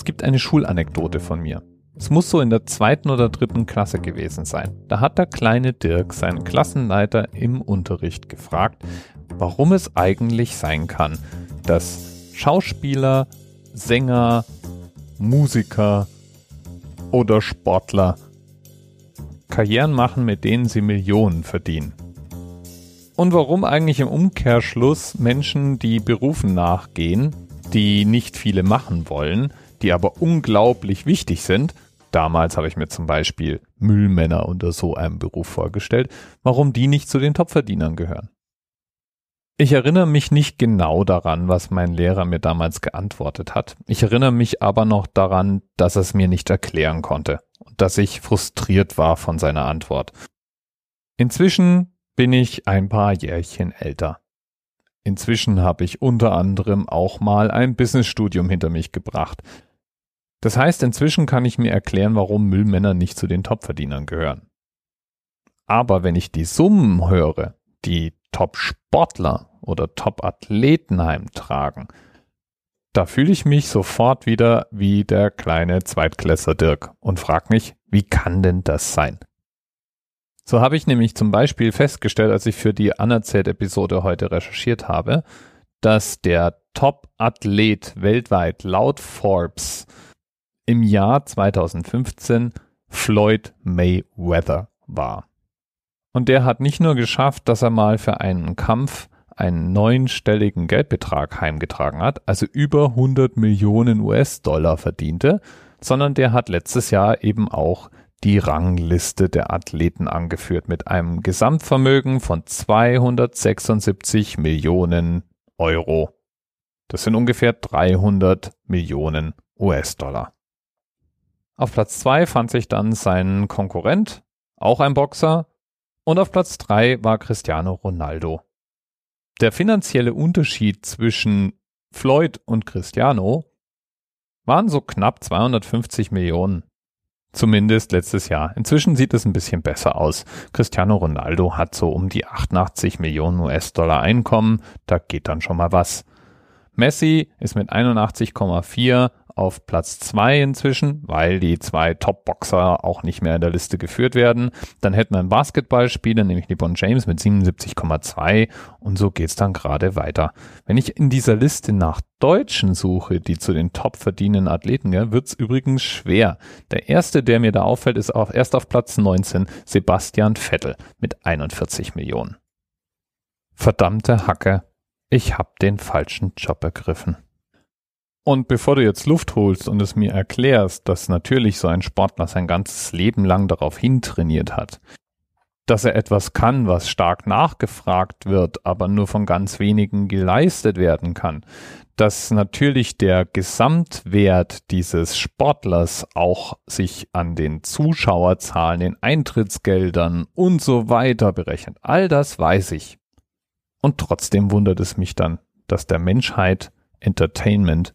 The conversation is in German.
Es gibt eine Schulanekdote von mir. Es muss so in der zweiten oder dritten Klasse gewesen sein. Da hat der kleine Dirk seinen Klassenleiter im Unterricht gefragt, warum es eigentlich sein kann, dass Schauspieler, Sänger, Musiker oder Sportler Karrieren machen, mit denen sie Millionen verdienen. Und warum eigentlich im Umkehrschluss Menschen, die Berufen nachgehen, die nicht viele machen wollen, die aber unglaublich wichtig sind, damals habe ich mir zum Beispiel Müllmänner unter so einem Beruf vorgestellt, warum die nicht zu den Topverdienern gehören. Ich erinnere mich nicht genau daran, was mein Lehrer mir damals geantwortet hat. Ich erinnere mich aber noch daran, dass er es mir nicht erklären konnte und dass ich frustriert war von seiner Antwort. Inzwischen bin ich ein paar Jährchen älter. Inzwischen habe ich unter anderem auch mal ein Businessstudium hinter mich gebracht. Das heißt, inzwischen kann ich mir erklären, warum Müllmänner nicht zu den Topverdienern gehören. Aber wenn ich die Summen höre, die Top-Sportler oder Top-Athleten heimtragen, da fühle ich mich sofort wieder wie der kleine Zweitklässler Dirk und frage mich, wie kann denn das sein? So habe ich nämlich zum Beispiel festgestellt, als ich für die Anerzählt-Episode heute recherchiert habe, dass der Top-Athlet weltweit laut Forbes im Jahr 2015 Floyd Mayweather war. Und der hat nicht nur geschafft, dass er mal für einen Kampf einen neunstelligen Geldbetrag heimgetragen hat, also über 100 Millionen US-Dollar verdiente, sondern der hat letztes Jahr eben auch die Rangliste der Athleten angeführt mit einem Gesamtvermögen von 276 Millionen Euro. Das sind ungefähr 300 Millionen US-Dollar. Auf Platz zwei fand sich dann sein Konkurrent, auch ein Boxer, und auf Platz drei war Cristiano Ronaldo. Der finanzielle Unterschied zwischen Floyd und Cristiano waren so knapp 250 Millionen. Zumindest letztes Jahr. Inzwischen sieht es ein bisschen besser aus. Cristiano Ronaldo hat so um die 88 Millionen US-Dollar Einkommen. Da geht dann schon mal was. Messi ist mit 81,4 auf Platz zwei inzwischen, weil die zwei Top-Boxer auch nicht mehr in der Liste geführt werden. Dann hätten wir einen Basketballspieler, nämlich LeBron James mit 77,2 und so geht's dann gerade weiter. Wenn ich in dieser Liste nach Deutschen suche, die zu den top verdienenden Athleten, ja, wird's übrigens schwer. Der erste, der mir da auffällt, ist auf, erst auf Platz 19 Sebastian Vettel mit 41 Millionen. Verdammte Hacke, ich hab den falschen Job ergriffen. Und bevor du jetzt Luft holst und es mir erklärst, dass natürlich so ein Sportler sein ganzes Leben lang darauf hintrainiert hat, dass er etwas kann, was stark nachgefragt wird, aber nur von ganz wenigen geleistet werden kann, dass natürlich der Gesamtwert dieses Sportlers auch sich an den Zuschauerzahlen, den Eintrittsgeldern und so weiter berechnet. All das weiß ich. Und trotzdem wundert es mich dann, dass der Menschheit Entertainment